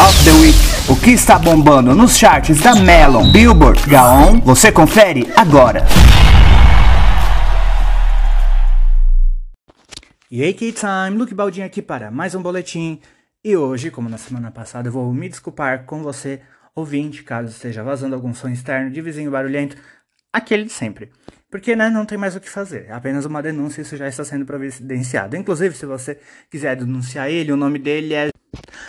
of the Week. O que está bombando nos charts da Melon, Billboard, Gaon, você confere agora. E aí, K-Time, Luke Baldinho aqui para mais um boletim. E hoje, como na semana passada, eu vou me desculpar com você, ouvinte, caso esteja vazando algum som externo de vizinho barulhento, aquele de sempre. Porque né, não tem mais o que fazer, é apenas uma denúncia, isso já está sendo providenciado. Inclusive, se você quiser denunciar ele, o nome dele é.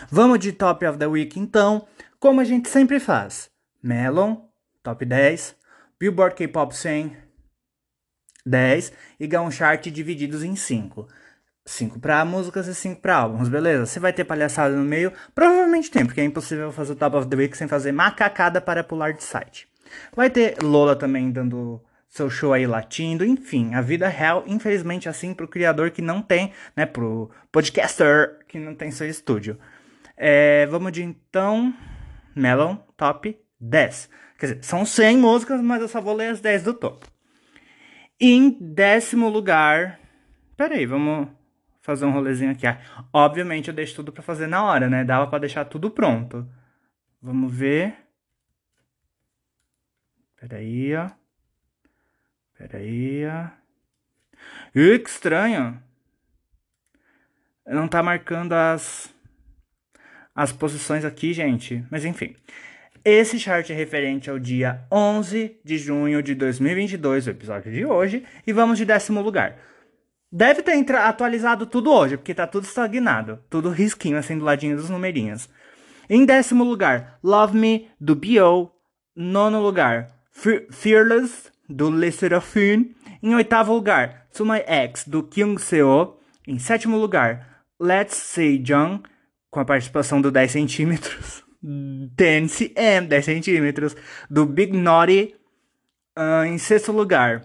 Vamos de Top of the Week então, como a gente sempre faz: Melon, Top 10, Billboard K-Pop 100, 10 e Gaon Chart divididos em 5. 5 para músicas e 5 para álbuns, beleza? Você vai ter palhaçada no meio? Provavelmente tem, porque é impossível fazer o Top of the Week sem fazer macacada para pular de site. Vai ter Lola também dando seu show aí latindo, enfim, a vida real, infelizmente, assim, pro criador que não tem, né, pro podcaster que não tem seu estúdio. É, vamos de então, Melon Top 10. Quer dizer, são 100 músicas, mas eu só vou ler as 10 do topo. Em décimo lugar, peraí, vamos fazer um rolezinho aqui. Ah, obviamente eu deixo tudo para fazer na hora, né? Dava para deixar tudo pronto. Vamos ver. Peraí, ó. Peraí. Ih, que estranho. Não tá marcando as as posições aqui, gente. Mas enfim. Esse chart é referente ao dia 11 de junho de 2022, o episódio de hoje, e vamos de décimo lugar. Deve ter atualizado tudo hoje, porque tá tudo estagnado, tudo risquinho assim do ladinho dos numerinhos. Em décimo lugar, Love Me do B.O. Nono lugar, Fearless do Le Seraphine. Em oitavo lugar, To My Ex, do Kyung Seo. Em sétimo lugar, Let's Say Jung, com a participação do 10 centímetros. 10 cm, 10 centímetros, do Big Naughty. Uh, em sexto lugar,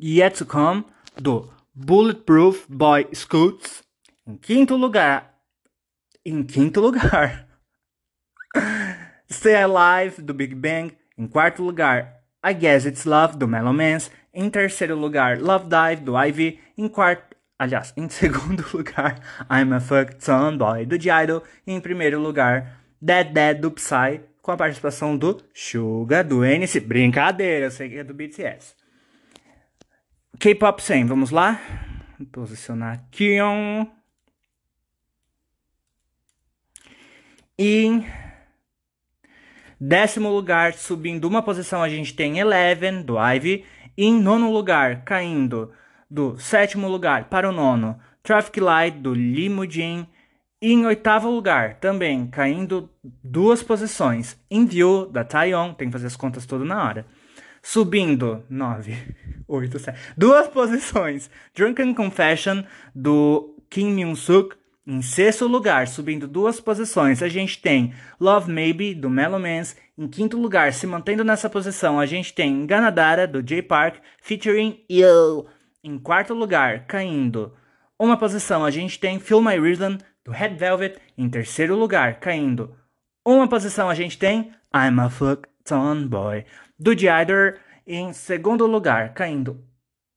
Yet to Come, do Bulletproof Boy Scouts. Em quinto lugar, em quinto lugar, Stay Alive, do Big Bang. Em quarto lugar, I Guess It's Love, do Melomans. Em terceiro lugar, Love Dive, do Ivy. Em quarto, aliás, em segundo lugar, I'm a Fucked Son Boy, do Idol. E em primeiro lugar, Dead Dead, do Psy, com a participação do Suga, do NC. Brincadeira, eu sei que é do BTS. K-Pop 100, vamos lá? Vou posicionar aqui. E Décimo lugar, subindo uma posição, a gente tem Eleven, do Ivy. E em nono lugar, caindo do sétimo lugar para o nono, Traffic Light, do Limujin. E em oitavo lugar, também caindo duas posições, In View, da Taeyeon. Tem que fazer as contas todas na hora. Subindo, 9, 8, 7, duas posições, Drunken Confession, do Kim Myung-suk. Em sexto lugar, subindo duas posições, a gente tem Love Maybe, do Melomans. Em quinto lugar, se mantendo nessa posição, a gente tem Ganadara, do J Park, featuring Yo. Em quarto lugar, caindo uma posição, a gente tem Feel My Rhythm, do Red Velvet. Em terceiro lugar, caindo uma posição, a gente tem I'm a Fuck Boy, do Jider. Em segundo lugar, caindo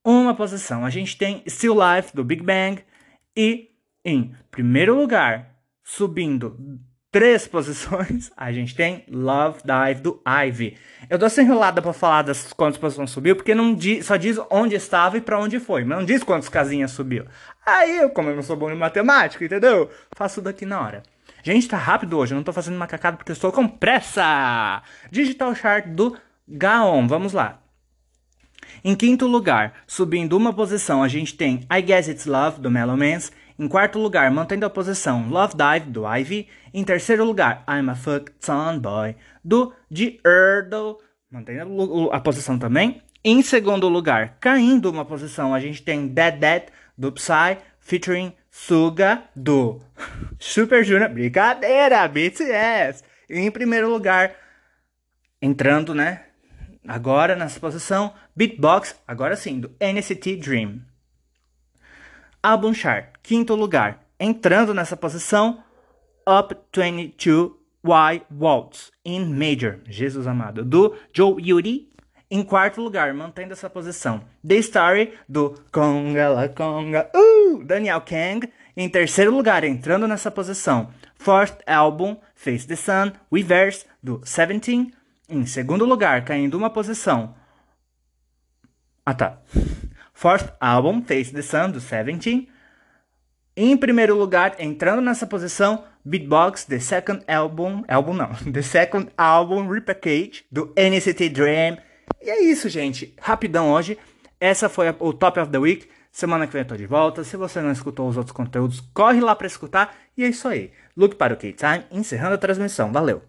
uma posição, a gente tem Still Life, do Big Bang. E em primeiro lugar, subindo três posições, a gente tem Love Dive do Ivy. Eu tô sem enrolada para falar das quantas posições subiu, porque não só diz onde estava e para onde foi, mas não diz quantas casinhas subiu. Aí como eu não sou bom em matemática, entendeu? Faço daqui na hora. Gente, tá rápido hoje, eu não tô fazendo macacada porque eu estou com pressa. Digital Chart do Gaon, vamos lá. Em quinto lugar, subindo uma posição, a gente tem I Guess It's Love do Melomans. Em quarto lugar, mantendo a posição Love Dive do Ivy. Em terceiro lugar, I'm a Fuck Boy do The Erdle, mantendo a posição também. Em segundo lugar, caindo uma posição, a gente tem Dead Dead do Psy featuring Suga do Super Junior. Brincadeira, BTS. E em primeiro lugar, entrando, né? Agora nessa posição, Beatbox, agora sim, do NCT Dream. Album Chart, quinto lugar. Entrando nessa posição, Up 22Y Waltz in Major, Jesus amado, do Joe Yuri. Em quarto lugar, mantendo essa posição, The Story, do Conga La Conga, uh, Daniel Kang. Em terceiro lugar, entrando nessa posição, Fourth Album, Face the Sun, Reverse, do Seventeen. Em segundo lugar, caindo uma posição. Ah tá. Fourth Album, Face the Sun, do Seventeen. Em primeiro lugar, entrando nessa posição, Beatbox, The Second Album, album não, The Second Album Repackage, do NCT Dream. E é isso, gente. Rapidão hoje. Essa foi a, o Top of the Week. Semana que vem eu tô de volta. Se você não escutou os outros conteúdos, corre lá para escutar. E é isso aí. Look para o K-Time, encerrando a transmissão. Valeu!